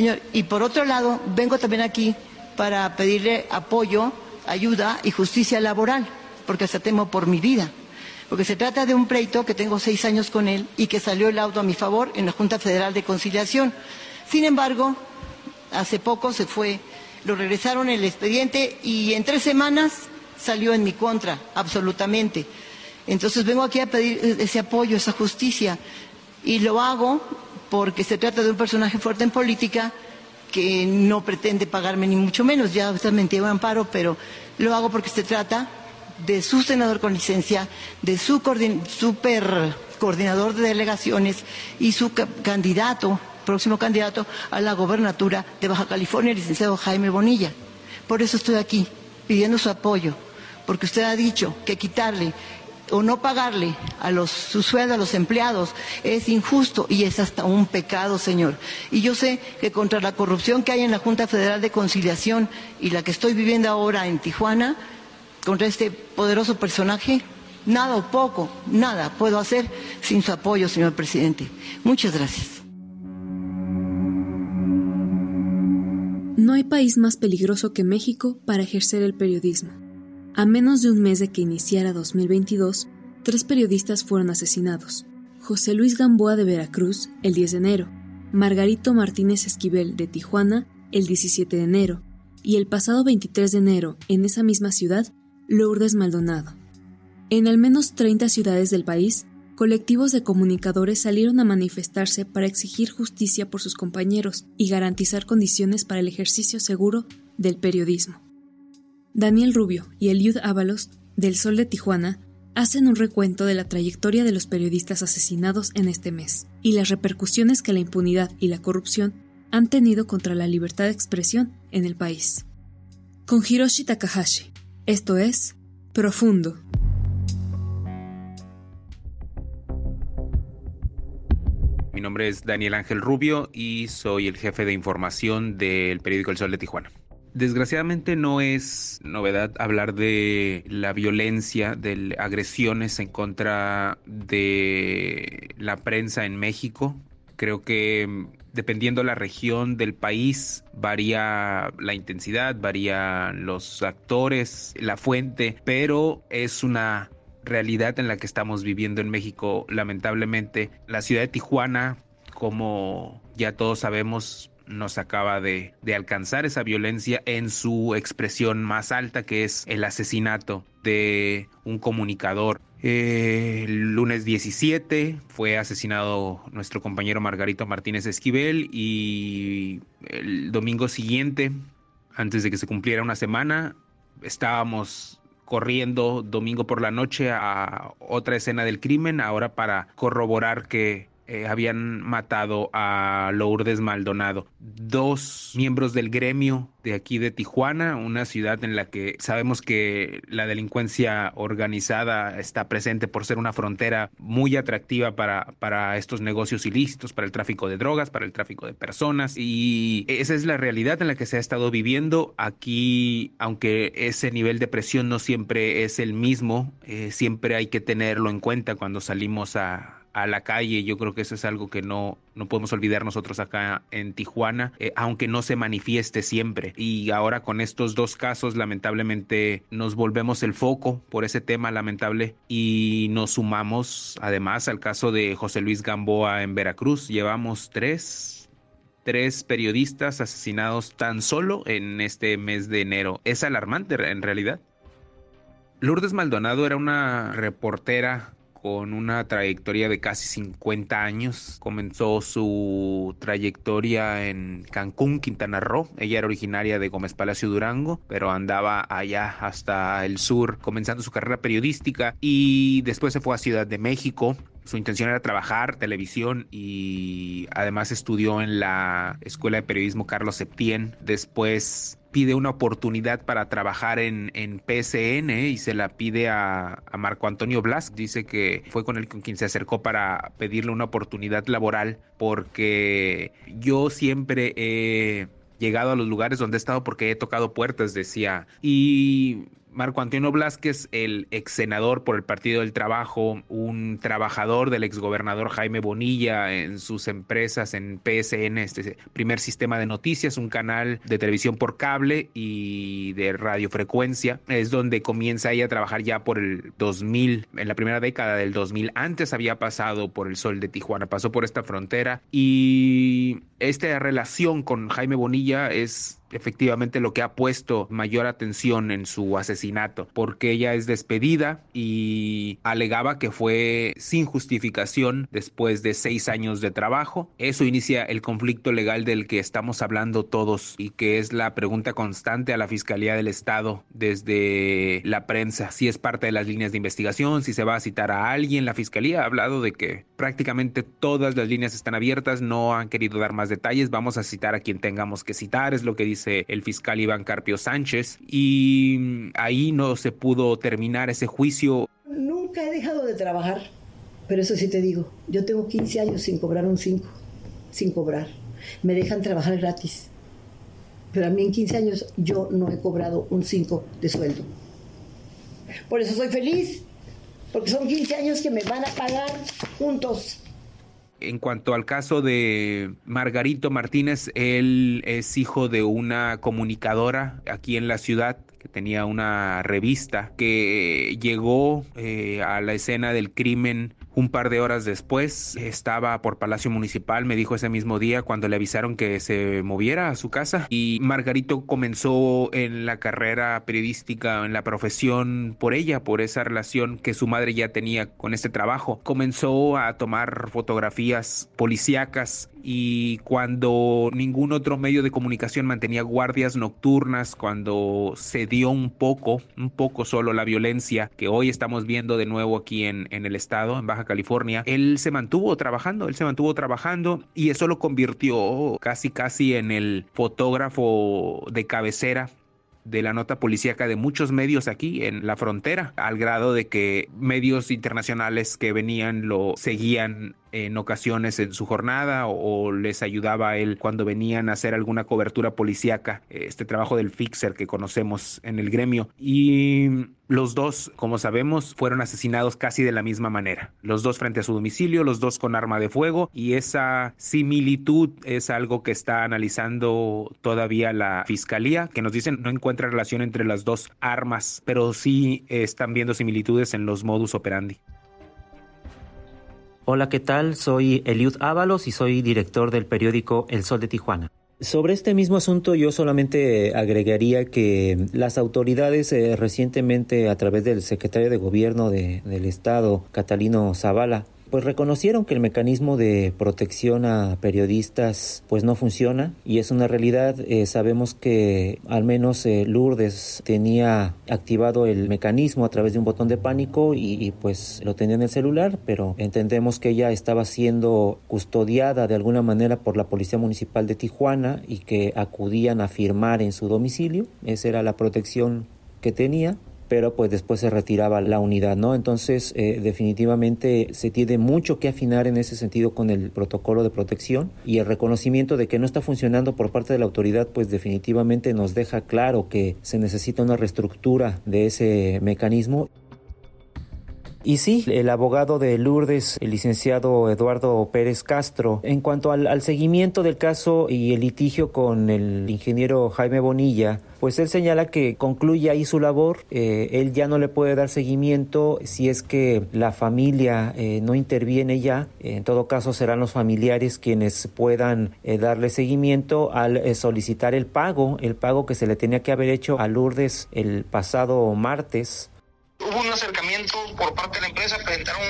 Señor, y por otro lado, vengo también aquí para pedirle apoyo, ayuda y justicia laboral, porque hasta temo por mi vida. Porque se trata de un pleito que tengo seis años con él y que salió el auto a mi favor en la Junta Federal de Conciliación. Sin embargo, hace poco se fue, lo regresaron el expediente y en tres semanas salió en mi contra, absolutamente. Entonces vengo aquí a pedir ese apoyo, esa justicia. Y lo hago porque se trata de un personaje fuerte en política que no pretende pagarme ni mucho menos, ya me entiende amparo, pero lo hago porque se trata de su senador con licencia, de su super coordinador de delegaciones y su candidato, próximo candidato a la gobernatura de Baja California, el licenciado Jaime Bonilla. Por eso estoy aquí, pidiendo su apoyo, porque usted ha dicho que quitarle o no pagarle a los, su sueldo a los empleados es injusto y es hasta un pecado, señor. Y yo sé que contra la corrupción que hay en la Junta Federal de Conciliación y la que estoy viviendo ahora en Tijuana, contra este poderoso personaje, nada o poco, nada puedo hacer sin su apoyo, señor presidente. Muchas gracias. No hay país más peligroso que México para ejercer el periodismo. A menos de un mes de que iniciara 2022, tres periodistas fueron asesinados. José Luis Gamboa de Veracruz, el 10 de enero, Margarito Martínez Esquivel de Tijuana, el 17 de enero, y el pasado 23 de enero, en esa misma ciudad, Lourdes Maldonado. En al menos 30 ciudades del país, colectivos de comunicadores salieron a manifestarse para exigir justicia por sus compañeros y garantizar condiciones para el ejercicio seguro del periodismo. Daniel Rubio y Eliud Ábalos, del Sol de Tijuana, hacen un recuento de la trayectoria de los periodistas asesinados en este mes y las repercusiones que la impunidad y la corrupción han tenido contra la libertad de expresión en el país. Con Hiroshi Takahashi, esto es Profundo. Mi nombre es Daniel Ángel Rubio y soy el jefe de información del periódico El Sol de Tijuana. Desgraciadamente no es novedad hablar de la violencia, de agresiones en contra de la prensa en México. Creo que mm, dependiendo la región del país varía la intensidad, varían los actores, la fuente, pero es una realidad en la que estamos viviendo en México lamentablemente. La ciudad de Tijuana, como ya todos sabemos, nos acaba de, alcanzar esa violencia en su expresión más alta, que es el asesinato de un comunicador. el lunes 17 fue asesinado nuestro compañero Margarito Martínez Esquivel y el domingo siguiente, antes de que se cumpliera una semana, estábamos corriendo domingo por la noche a otra escena del crimen, ahora para corroborar que eh, habían matado a Lourdes Maldonado. Dos miembros del gremio de aquí de Tijuana, una ciudad en la que sabemos que la delincuencia organizada está presente por ser una frontera muy atractiva para, para estos negocios ilícitos, para el tráfico de drogas, para el tráfico de personas. Y esa es la realidad en la que se ha estado viviendo. Aquí, aunque ese nivel de presión no siempre es el mismo, eh, siempre hay que tenerlo en cuenta cuando salimos a a la calle. Yo creo que eso es algo que no, no podemos olvidar nosotros acá en Tijuana, eh, aunque no se manifieste siempre. Y ahora con estos dos casos, lamentablemente, nos volvemos el foco por ese tema lamentable y nos sumamos además al caso de José Luis Gamboa en Veracruz. Llevamos tres tres periodistas asesinados tan solo en este mes de enero. Es alarmante en realidad. Lourdes Maldonado era una reportera con una trayectoria de casi 50 años. Comenzó su trayectoria en Cancún, Quintana Roo. Ella era originaria de Gómez Palacio Durango, pero andaba allá hasta el sur comenzando su carrera periodística y después se fue a Ciudad de México su intención era trabajar televisión y además estudió en la Escuela de Periodismo Carlos Septién. Después pide una oportunidad para trabajar en, en PSN y se la pide a, a, Marco Antonio Blas. Dice que fue con él con quien se acercó para pedirle una oportunidad laboral porque yo siempre he llegado a los lugares donde he estado porque he tocado puertas, decía. Y Marco Antonio Blasquez, el ex senador por el Partido del Trabajo, un trabajador del exgobernador Jaime Bonilla en sus empresas en PSN, este primer sistema de noticias, un canal de televisión por cable y de radiofrecuencia. Es donde comienza ella a trabajar ya por el 2000, en la primera década del 2000. Antes había pasado por el sol de Tijuana, pasó por esta frontera y esta relación con Jaime Bonilla es efectivamente lo que ha puesto mayor atención en su asesinato, porque ella es despedida y alegaba que fue sin justificación después de seis años de trabajo. Eso inicia el conflicto legal del que estamos hablando todos y que es la pregunta constante a la Fiscalía del Estado desde la prensa, si es parte de las líneas de investigación, si se va a citar a alguien. La Fiscalía ha hablado de que prácticamente todas las líneas están abiertas, no han querido dar más detalles, vamos a citar a quien tengamos que citar, es lo que dice el fiscal Iván Carpio Sánchez y ahí no se pudo terminar ese juicio. Nunca he dejado de trabajar, pero eso sí te digo, yo tengo 15 años sin cobrar un 5, sin cobrar. Me dejan trabajar gratis. Pero a mí en 15 años yo no he cobrado un 5 de sueldo. Por eso soy feliz, porque son 15 años que me van a pagar juntos. En cuanto al caso de Margarito Martínez, él es hijo de una comunicadora aquí en la ciudad que tenía una revista que llegó eh, a la escena del crimen un par de horas después estaba por Palacio Municipal, me dijo ese mismo día cuando le avisaron que se moviera a su casa y Margarito comenzó en la carrera periodística, en la profesión por ella, por esa relación que su madre ya tenía con este trabajo. Comenzó a tomar fotografías policíacas y cuando ningún otro medio de comunicación mantenía guardias nocturnas, cuando se dio un poco, un poco solo la violencia que hoy estamos viendo de nuevo aquí en, en el estado, en Baja California, él se mantuvo trabajando, él se mantuvo trabajando y eso lo convirtió casi casi en el fotógrafo de cabecera de la nota policíaca de muchos medios aquí en la frontera, al grado de que medios internacionales que venían lo seguían en ocasiones en su jornada o, les ayudaba a él cuando venían a hacer alguna cobertura policíaca, este trabajo del fixer que conocemos en el gremio. Y los dos, como sabemos, fueron asesinados casi de la misma manera. Los dos frente a su domicilio, los dos con arma de fuego y esa similitud es algo que está analizando todavía la fiscalía, que nos dicen no encuentra relación entre las dos armas, pero sí están viendo similitudes en los modus operandi. Hola, ¿qué tal? Soy Eliud Ábalos y soy director del periódico El Sol de Tijuana. Sobre este mismo asunto yo solamente agregaría que las autoridades eh, recientemente a través del secretario de gobierno del estado, Catalino Zavala, pues reconocieron que el mecanismo de protección a periodistas pues no funciona y es una realidad. Eh, sabemos que al menos eh, Lourdes tenía activado el mecanismo a través de un botón de pánico y, pues lo tenía en el celular, pero entendemos que ella estaba siendo custodiada de alguna manera por la Policía Municipal de Tijuana y que acudían a firmar en su domicilio. Esa era la protección que tenía pero pues después se retiraba la unidad, ¿no? Entonces, eh, definitivamente se tiene mucho que afinar en ese sentido con el protocolo de protección y el reconocimiento de que no está funcionando por parte de la autoridad, pues definitivamente nos deja claro que se necesita una reestructura de ese mecanismo. Y sí, el abogado de Lourdes, el licenciado Eduardo Pérez Castro, en cuanto al, seguimiento del caso y el litigio con el ingeniero Jaime Bonilla, pues él señala que concluye ahí su labor, eh, él ya no le puede dar seguimiento si es que la familia eh, no interviene ya, en todo caso serán los familiares quienes puedan eh, darle seguimiento al solicitar el pago, el pago que se le tenía que haber hecho a Lourdes el pasado martes Hubo un acercamiento por parte de la empresa, presentaron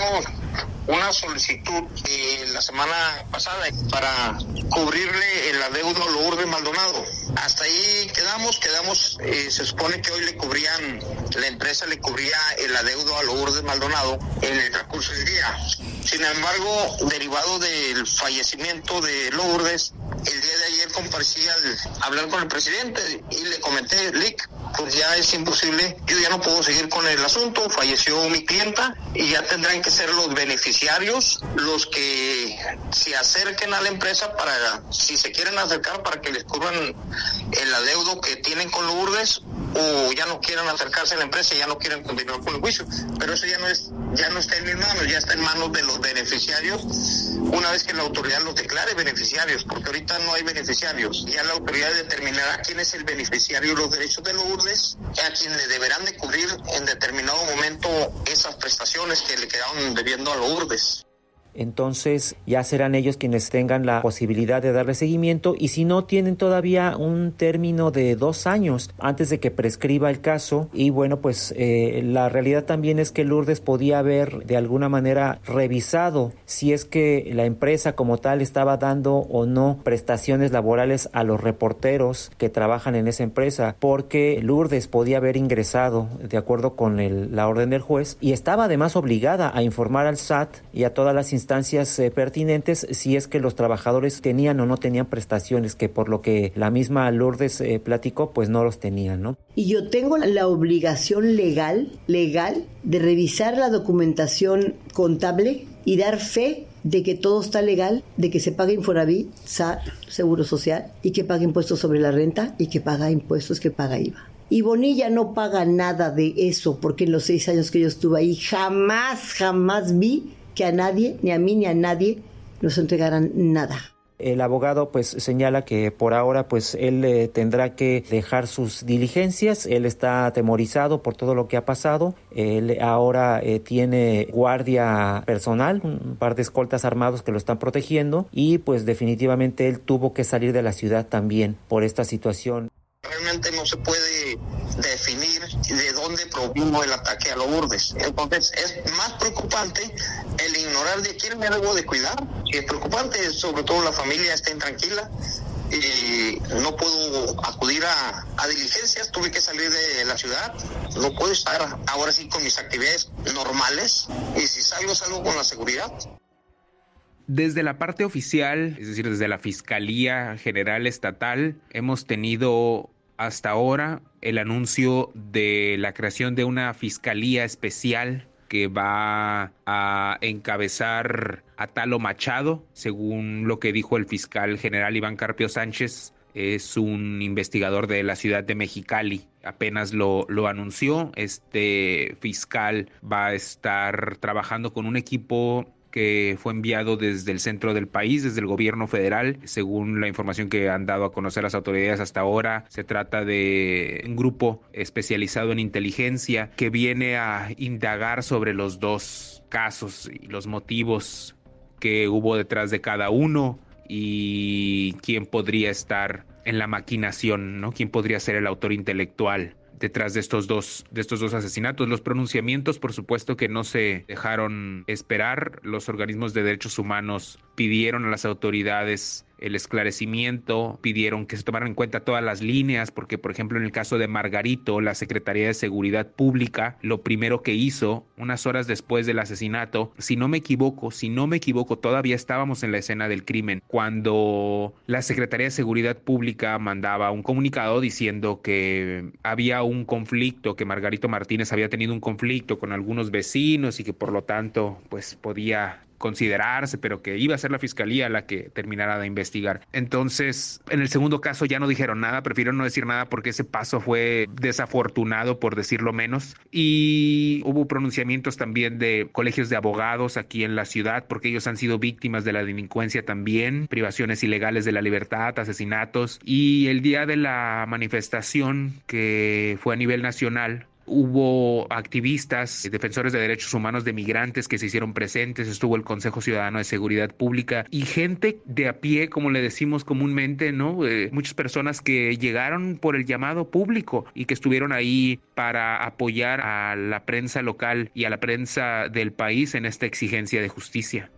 una solicitud eh, la semana pasada para cubrirle el adeudo a Lourdes Maldonado. Hasta ahí quedamos, quedamos, eh, se supone que hoy le cubrían, la empresa le cubría el adeudo a Lourdes Maldonado en el transcurso del día. Sin embargo, derivado del fallecimiento de Lourdes, el día de ayer comparecí al hablar con el presidente y le comenté, Lick, pues ya es imposible, yo ya no puedo seguir con el asunto, falleció mi clienta y ya tendrán que ser los beneficiarios los que se acerquen a la empresa para, si se quieren acercar, para que les cubran el adeudo que tienen con Lourdes o ya no quieran acercarse a la empresa y ya no quieren continuar con el juicio. Pero eso ya no es, ya no está en mis manos, ya está en manos de los beneficiarios una vez que la autoridad los declare beneficiarios, porque ahorita no hay beneficiarios. Ya la autoridad determinará quién es el beneficiario de los derechos de Lourdes, a quien le deberán de cubrir en determinado momento esas prestaciones que le quedaron debiendo a Lourdes entonces ya serán ellos quienes tengan la posibilidad de darle seguimiento y si no tienen todavía un término de dos años antes de que prescriba el caso. Y bueno pues eh, la realidad también es que Lourdes podía haber de alguna manera revisado si es que la empresa como tal estaba dando o no prestaciones laborales a los reporteros que trabajan en esa empresa porque Lourdes podía haber ingresado de acuerdo con la orden del juez y estaba además obligada a informar al SAT y a todas las eh, pertinentes si es que los trabajadores tenían o no tenían prestaciones, que por lo que la misma Lourdes eh, platicó, pues no los tenían, ¿no? Y yo tengo la obligación legal, legal, de revisar la documentación contable y dar fe de que todo está legal, de que se paga Infonavit, SAT, Seguro Social, y que paga impuestos sobre la renta, y que paga impuestos, que paga IVA. Y Bonilla no paga nada de eso, porque en los seis años que yo estuve ahí jamás, jamás vi que a nadie, ni a mí ni a nadie, nos entregaran nada. El abogado pues señala que por ahora pues él eh, tendrá que dejar sus diligencias, él está atemorizado por todo lo que ha pasado, él ahora eh, tiene guardia personal, un par de escoltas armados que lo están protegiendo y pues definitivamente él tuvo que salir de la ciudad también por esta situación. Realmente no se puede definir de dónde provino el ataque a los Lourdes. Entonces es más preocupante el ignorar de quién me debo de cuidar. Y es preocupante, sobre todo la familia esté tranquila y no puedo acudir a, a, diligencias, tuve que salir de la ciudad, no puedo estar ahora sí con mis actividades normales y si salgo salgo con la seguridad. Desde la parte oficial, es decir, desde la Fiscalía General Estatal, hemos tenido hasta ahora el anuncio de la creación de una Fiscalía Especial que va a encabezar a Talo Machado, según lo que dijo el fiscal general Iván Carpio Sánchez, es un investigador de la ciudad de Mexicali. Apenas lo, anunció. Este fiscal va a estar trabajando con un equipo que fue enviado desde el centro del país, desde el gobierno federal. Según la información que han dado a conocer las autoridades hasta ahora, se trata de un grupo especializado en inteligencia que viene a indagar sobre los dos casos y los motivos que hubo detrás de cada uno y quién podría estar en la maquinación, ¿no? ¿Quién podría ser el autor intelectual detrás de estos dos de estos dos asesinatos. Los pronunciamientos, por supuesto, que no se dejaron esperar. Los organismos de derechos humanos pidieron a las autoridades el esclarecimiento, pidieron que se tomaran en cuenta todas las líneas, porque por ejemplo en el caso de Margarito, la Secretaría de Seguridad Pública, lo primero que hizo, unas horas después del asesinato, si no me equivoco, si no me equivoco, todavía estábamos en la escena del crimen, cuando la Secretaría de Seguridad Pública mandaba un comunicado diciendo que había un conflicto, que Margarito Martínez había tenido un conflicto con algunos vecinos y que por lo tanto pues podía considerarse, pero que iba a ser la fiscalía la que terminara de investigar. Entonces, en el segundo caso ya no dijeron nada, prefirieron no decir nada porque ese paso fue desafortunado, por decirlo menos. Y hubo pronunciamientos también de colegios de abogados aquí en la ciudad, porque ellos han sido víctimas de la delincuencia también, privaciones ilegales de la libertad, asesinatos. Y el día de la manifestación, que fue a nivel nacional, hubo activistas, defensores de derechos humanos de migrantes que se hicieron presentes, estuvo el Consejo Ciudadano de Seguridad Pública y gente de a pie, como le decimos comúnmente, ¿no? Eh, muchas personas que llegaron por el llamado público y que estuvieron ahí para apoyar a la prensa local y a la prensa del país en esta exigencia de justicia.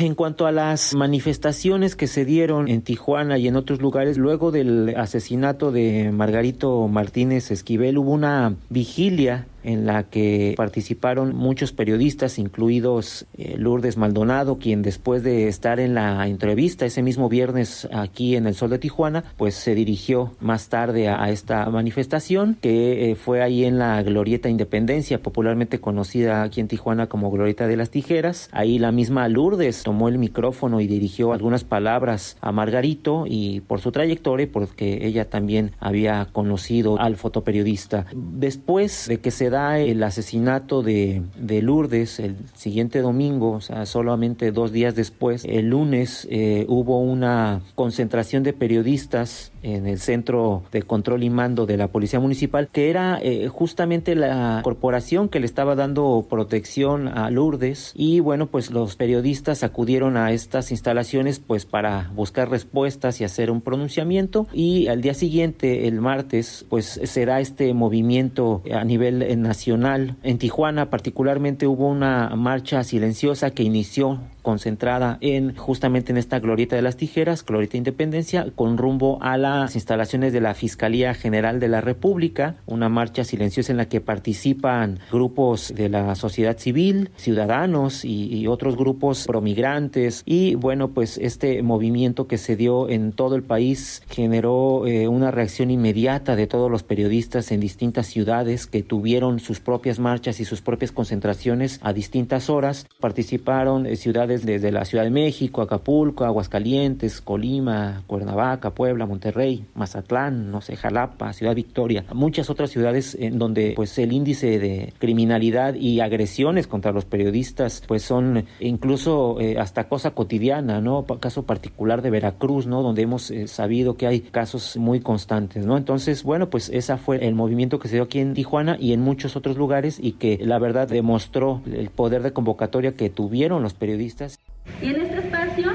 En cuanto a las manifestaciones que se dieron en Tijuana y en otros lugares, luego del asesinato de Margarito Martínez Esquivel, hubo una vigilia en la que participaron muchos periodistas, incluidos eh, Lourdes Maldonado, quien después de estar en la entrevista ese mismo viernes aquí en el Sol de Tijuana, pues se dirigió más tarde a, esta manifestación que eh, fue ahí en la Glorieta Independencia, popularmente conocida aquí en Tijuana como Glorieta de las Tijeras. Ahí la misma Lourdes tomó el micrófono y dirigió algunas palabras a Margarito y por su trayectoria, porque ella también había conocido al fotoperiodista. Después de que se da el asesinato de, de, Lourdes el siguiente domingo, o sea, solamente dos días después, el lunes eh, hubo una concentración de periodistas en el centro de control y mando de la Policía Municipal, que era eh, justamente la corporación que le estaba dando protección a Lourdes. Y bueno, pues los periodistas acudieron a estas instalaciones pues para buscar respuestas y hacer un pronunciamiento. Y al día siguiente, el martes, pues será este movimiento a nivel nacional. En Tijuana particularmente hubo una marcha silenciosa que inició concentrada en justamente en esta glorieta de las tijeras, glorieta Independencia, con rumbo a las instalaciones de la Fiscalía General de la República, una marcha silenciosa en la que participan grupos de la sociedad civil, ciudadanos y, otros grupos promigrantes y bueno pues este movimiento que se dio en todo el país generó eh, una reacción inmediata de todos los periodistas en distintas ciudades que tuvieron sus propias marchas y sus propias concentraciones a distintas horas, participaron eh, ciudades desde la Ciudad de México, Acapulco, Aguascalientes, Colima, Cuernavaca, Puebla, Monterrey, Mazatlán, no sé, Jalapa, Ciudad Victoria, muchas otras ciudades en donde pues el índice de criminalidad y agresiones contra los periodistas pues son incluso eh, hasta cosa cotidiana, ¿no? Caso particular de Veracruz, ¿no? Donde hemos eh, sabido que hay casos muy constantes, ¿no? Entonces, bueno, pues esa fue el movimiento que se dio aquí en Tijuana y en muchos otros lugares y que la verdad demostró el poder de convocatoria que tuvieron los periodistas y en este espacio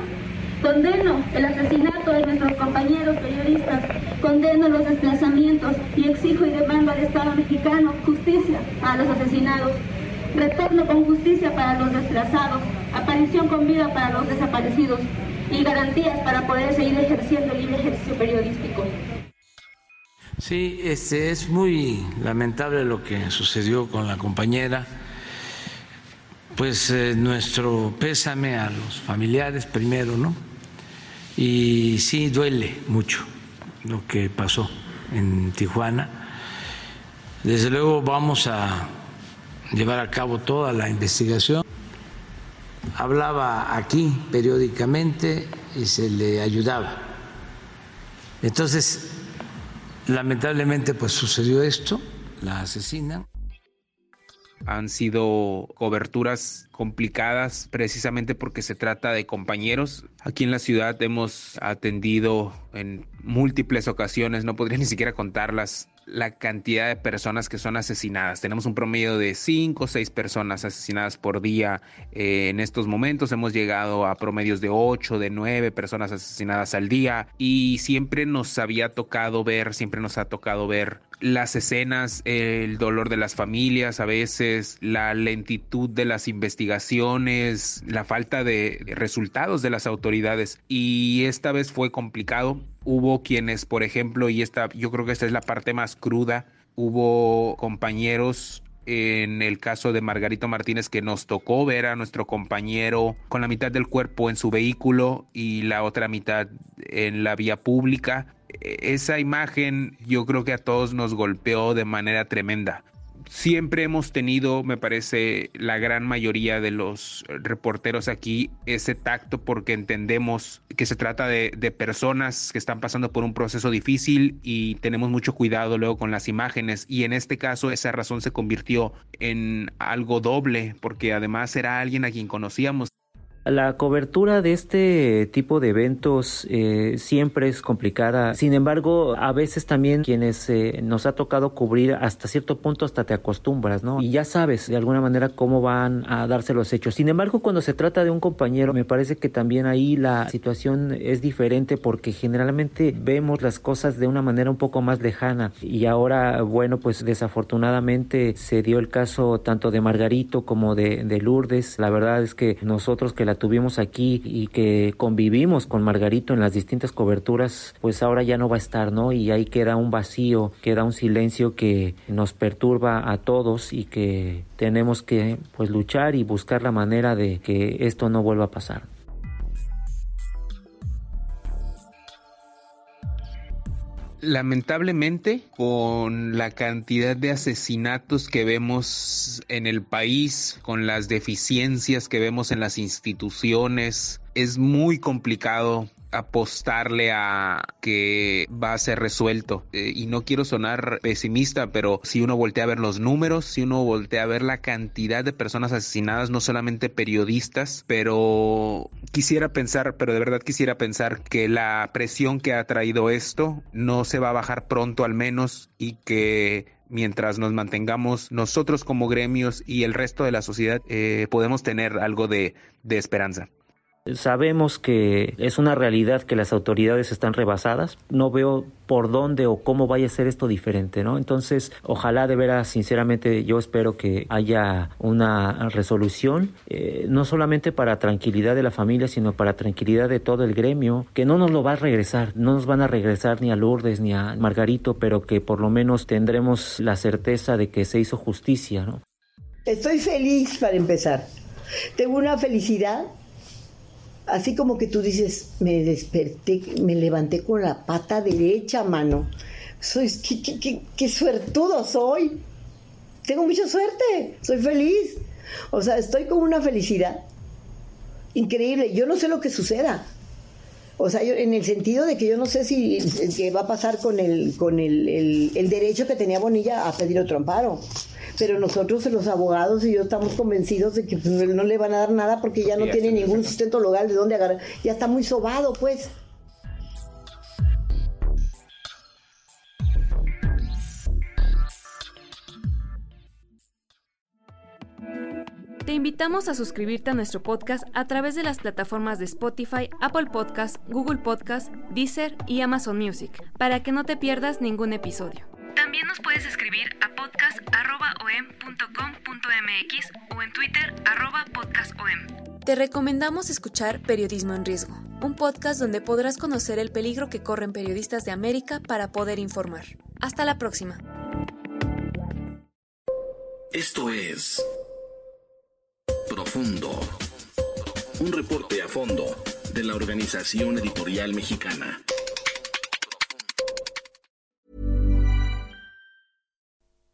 condeno el asesinato de nuestros compañeros periodistas, condeno los desplazamientos y exijo y demando al Estado mexicano justicia a los asesinados, retorno con justicia para los desplazados, aparición con vida para los desaparecidos y garantías para poder seguir ejerciendo el libre ejercicio periodístico. Sí, este es muy lamentable lo que sucedió con la compañera pues eh, nuestro pésame a los familiares primero, ¿no? Y sí duele mucho lo que pasó en Tijuana. Desde luego vamos a llevar a cabo toda la investigación. Hablaba aquí periódicamente y se le ayudaba. Entonces, lamentablemente, pues sucedió esto, la asesinan han sido coberturas complicadas precisamente porque se trata de compañeros. Aquí en la ciudad hemos atendido en múltiples ocasiones, no podría ni siquiera contarlas, la cantidad de personas que son asesinadas. Tenemos un promedio de 5 o 6 personas asesinadas por día. Eh, en estos momentos hemos llegado a promedios de 8, de 9 personas asesinadas al día y siempre nos había tocado ver, siempre nos ha tocado ver las escenas, el dolor de las familias, a veces la lentitud de las investigaciones, la falta de resultados de las autoridades. Y esta vez fue complicado. Hubo quienes, por ejemplo, y esta, yo creo que esta es la parte más cruda, hubo compañeros en el caso de Margarito Martínez que nos tocó ver a nuestro compañero con la mitad del cuerpo en su vehículo y la otra mitad en la vía pública esa imagen yo creo que a todos nos golpeó de manera tremenda. Siempre hemos tenido, me parece, la gran mayoría de los reporteros aquí ese tacto porque entendemos que se trata de, personas que están pasando por un proceso difícil y tenemos mucho cuidado luego con las imágenes y en este caso esa razón se convirtió en algo doble porque además era alguien a quien conocíamos. La cobertura de este tipo de eventos eh, siempre es complicada. Sin embargo, a veces también quienes eh, nos ha tocado cubrir hasta cierto punto hasta te acostumbras, ¿no? Y ya sabes de alguna manera cómo van a darse los hechos. Sin embargo, cuando se trata de un compañero, me parece que también ahí la situación es diferente porque generalmente vemos las cosas de una manera un poco más lejana. Y ahora, bueno, pues desafortunadamente se dio el caso tanto de Margarito como de, de Lourdes. La verdad es que nosotros que la tuvimos aquí y que convivimos con Margarito en las distintas coberturas, pues ahora ya no va a estar, ¿no? Y ahí queda un vacío, queda un silencio que nos perturba a todos y que tenemos que pues luchar y buscar la manera de que esto no vuelva a pasar. Lamentablemente, con la cantidad de asesinatos que vemos en el país, con las deficiencias que vemos en las instituciones, es muy complicado apostarle a que va a ser resuelto. Eh, y no quiero sonar pesimista, pero si uno voltea a ver los números, si uno voltea a ver la cantidad de personas asesinadas, no solamente periodistas, pero quisiera pensar, pero de verdad quisiera pensar que la presión que ha traído esto no se va a bajar pronto al menos y que mientras nos mantengamos nosotros como gremios y el resto de la sociedad, eh, podemos tener algo de, de esperanza. Sabemos que es una realidad que las autoridades están rebasadas. No veo por dónde o cómo vaya a ser esto diferente, ¿no? Entonces, ojalá de veras, sinceramente, yo espero que haya una resolución, eh, no solamente para tranquilidad de la familia, sino para tranquilidad de todo el gremio, que no nos lo va a regresar, no nos van a regresar ni a Lourdes ni a Margarito, pero que por lo menos tendremos la certeza de que se hizo justicia, ¿no? Estoy feliz para empezar. Tengo una felicidad así como que tú dices, me desperté, me levanté con la pata derecha, mano. Soy, qué, qué, qué, suertudo soy. Tengo mucha suerte, soy feliz. O sea, estoy con una felicidad increíble. Yo no sé lo que suceda. O sea, en el sentido de que yo no sé si qué va a pasar con el, con el, el derecho que tenía Bonilla a pedir otro amparo pero nosotros los abogados y yo estamos convencidos de que pues, no le van a dar nada porque ya no tiene ningún sustento legal de dónde agarrar, ya está muy sobado pues. Te invitamos a suscribirte a nuestro podcast a través de las plataformas de Spotify, Apple Podcast, Google Podcast, Deezer y Amazon Music, para que no te pierdas ningún episodio. También nos puedes escribir a podcast.om.com.mx o en Twitter podcastom. Te recomendamos escuchar Periodismo en Riesgo, un podcast donde podrás conocer el peligro que corren periodistas de América para poder informar. Hasta la próxima. Esto es Profundo, un reporte a fondo de la Organización Editorial Mexicana.